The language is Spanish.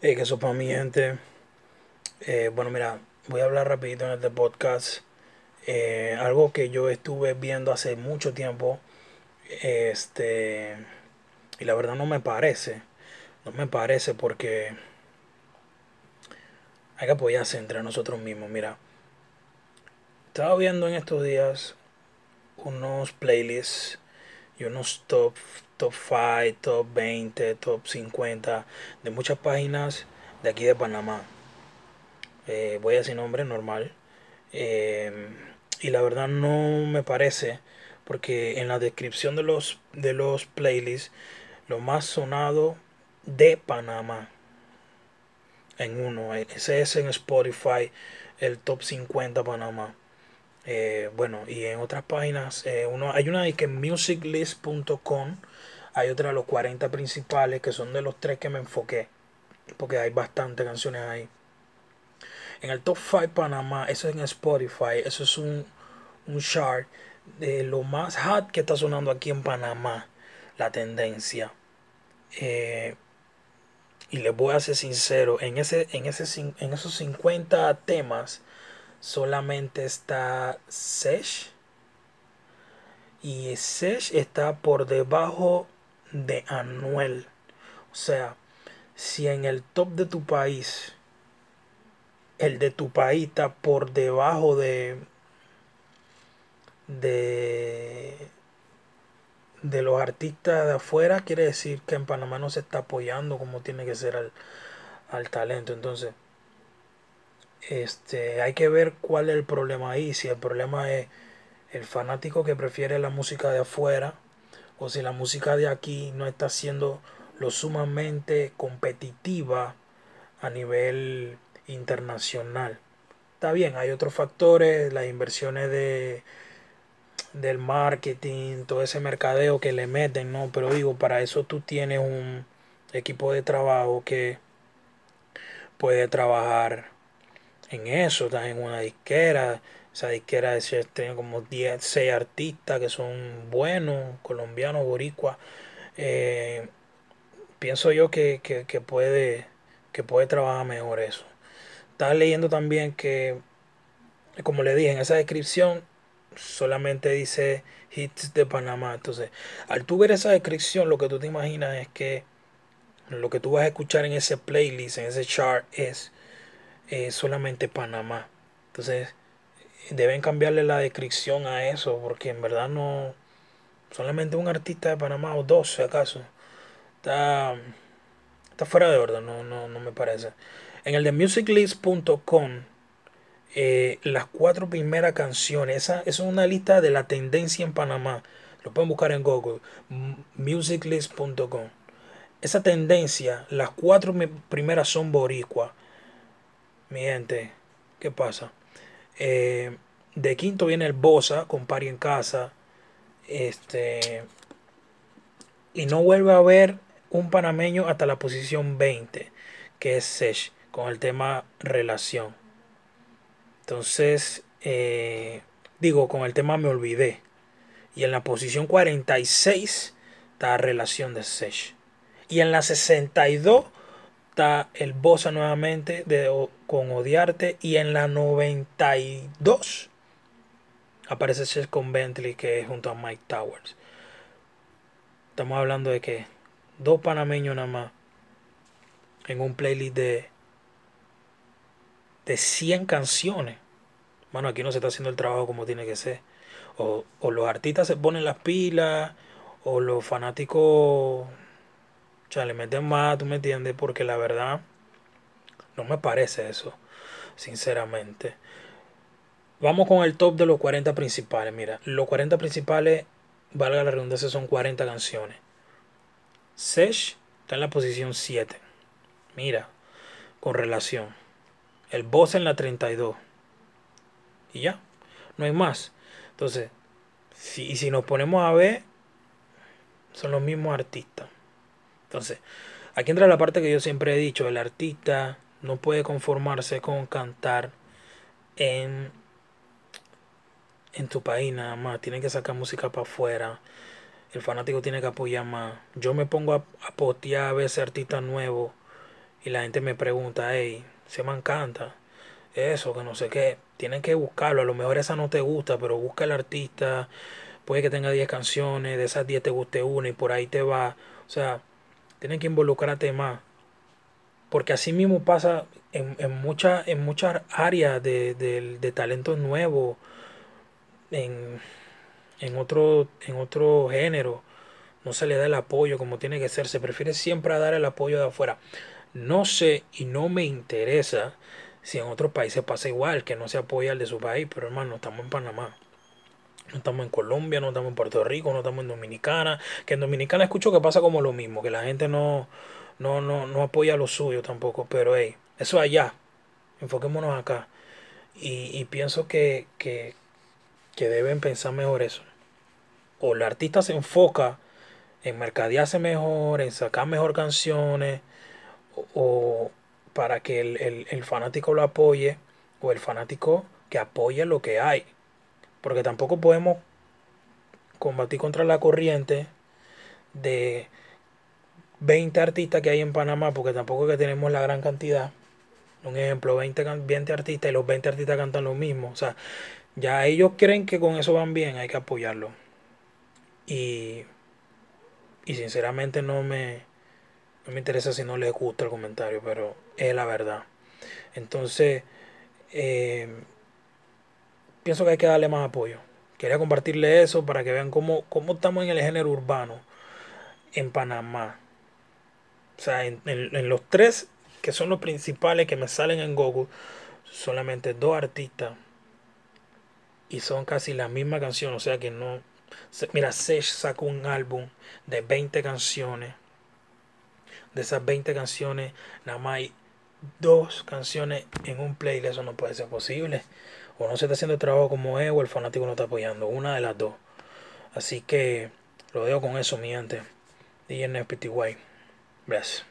Eh, que eso para mi gente. Eh, bueno, mira, voy a hablar rapidito en este podcast. Eh, algo que yo estuve viendo hace mucho tiempo. Este. Y la verdad no me parece. No me parece porque hay que apoyarse entre nosotros mismos. Mira, estaba viendo en estos días unos playlists y unos top, top 5, top 20, top 50 de muchas páginas de aquí de Panamá. Eh, voy a decir nombre normal. Eh, y la verdad no me parece porque en la descripción de los, de los playlists, lo más sonado de Panamá en uno, ese es en Spotify, el top 50 Panamá. Eh, bueno, y en otras páginas, eh, uno, hay una que musiclist.com, hay otra de los 40 principales, que son de los tres que me enfoqué, porque hay bastantes canciones ahí. En el top 5 Panamá, eso es en Spotify, eso es un, un chart de lo más hot que está sonando aquí en Panamá, la tendencia. Eh, y les voy a ser sincero, en, ese, en, en esos 50 temas, solamente está Sesh. Y Sesh está por debajo de Anuel. O sea, si en el top de tu país, el de tu país está por debajo de, de, de los artistas de afuera, quiere decir que en Panamá no se está apoyando como tiene que ser al, al talento. Entonces, este, hay que ver cuál es el problema ahí. Si el problema es el fanático que prefiere la música de afuera o si la música de aquí no está siendo lo sumamente competitiva a nivel internacional. Está bien, hay otros factores, las inversiones de del marketing, todo ese mercadeo que le meten, ¿no? Pero digo, para eso tú tienes un equipo de trabajo que puede trabajar en eso, estás en una disquera, esa disquera tiene como 10, 6 artistas que son buenos, colombianos, boricuas. Eh, pienso yo que, que, puede, que puede trabajar mejor eso. Estaba leyendo también que, como le dije en esa descripción, solamente dice hits de Panamá. Entonces, al tú ver esa descripción, lo que tú te imaginas es que lo que tú vas a escuchar en ese playlist, en ese chart, es solamente Panamá. Entonces, deben cambiarle la descripción a eso, porque en verdad no. Solamente un artista de Panamá o dos, si acaso. Está, está fuera de orden, no, no, no me parece. En el de musiclist.com, eh, las cuatro primeras canciones, esa, esa, es una lista de la tendencia en Panamá. Lo pueden buscar en Google, musiclist.com. Esa tendencia, las cuatro primeras son boricua. Mi gente, ¿qué pasa? Eh, de quinto viene el Bosa con Pari en casa. Este. Y no vuelve a haber un panameño hasta la posición 20, que es Sesh, con el tema relación. Entonces, eh, digo, con el tema me olvidé. Y en la posición 46 está relación de Sesh. Y en la 62 el Bosa nuevamente de, con Odiarte. Y en la 92 aparece Seth con Bentley, que es junto a Mike Towers. Estamos hablando de que dos panameños nada más en un playlist de, de 100 canciones. Bueno, aquí no se está haciendo el trabajo como tiene que ser. O, o los artistas se ponen las pilas, o los fanáticos o sea, le meten más, tú me entiendes, porque la verdad no me parece eso, sinceramente. Vamos con el top de los 40 principales. Mira, los 40 principales, valga la redundancia, son 40 canciones. Sesh está en la posición 7. Mira, con relación. El boss en la 32. Y ya, no hay más. Entonces, si, si nos ponemos a ver, son los mismos artistas. Entonces, aquí entra la parte que yo siempre he dicho, el artista no puede conformarse con cantar en, en tu país nada más, tiene que sacar música para afuera, el fanático tiene que apoyar más. Yo me pongo a, a potear a veces artistas nuevos y la gente me pregunta, hey, se me encanta eso, que no sé qué, tienen que buscarlo, a lo mejor esa no te gusta, pero busca el artista, puede que tenga 10 canciones, de esas 10 te guste una y por ahí te va, o sea, tienen que involucrarte más, porque así mismo pasa en, en, en muchas áreas de, de, de talento nuevo, en, en, otro, en otro género, no se le da el apoyo como tiene que ser, se prefiere siempre dar el apoyo de afuera. No sé y no me interesa si en otros países pasa igual, que no se apoya al de su país, pero hermano, estamos en Panamá. No estamos en Colombia, no estamos en Puerto Rico, no estamos en Dominicana. Que en Dominicana escucho que pasa como lo mismo, que la gente no, no, no, no apoya lo suyo tampoco. Pero hey, eso allá. Enfoquémonos acá. Y, y pienso que, que, que deben pensar mejor eso. O el artista se enfoca en mercadearse mejor, en sacar mejor canciones, o, para que el, el, fanático lo apoye, o el fanático que apoye lo que hay. Porque tampoco podemos combatir contra la corriente de 20 artistas que hay en Panamá, porque tampoco es que tenemos la gran cantidad. Un ejemplo, 20, 20 artistas y los 20 artistas cantan lo mismo. O sea, ya ellos creen que con eso van bien, hay que apoyarlo. Y, y sinceramente no me, no me interesa si no les gusta el comentario, pero es la verdad. Entonces, eh, pienso que hay que darle más apoyo. Quería compartirle eso para que vean cómo, cómo estamos en el género urbano en Panamá. O sea, en, en, los tres que son los principales que me salen en Google, solamente dos artistas y son casi la misma canción. O sea que no. Mira, Sech sacó un álbum de 20 canciones. De esas 20 canciones, nada más hay dos canciones en un playlist. Eso no puede ser posible. O no se está haciendo el trabajo como es, o el fanático no está apoyando. Una de las dos. Así que lo dejo con eso, mi gente. DJ NFPTY. Gracias.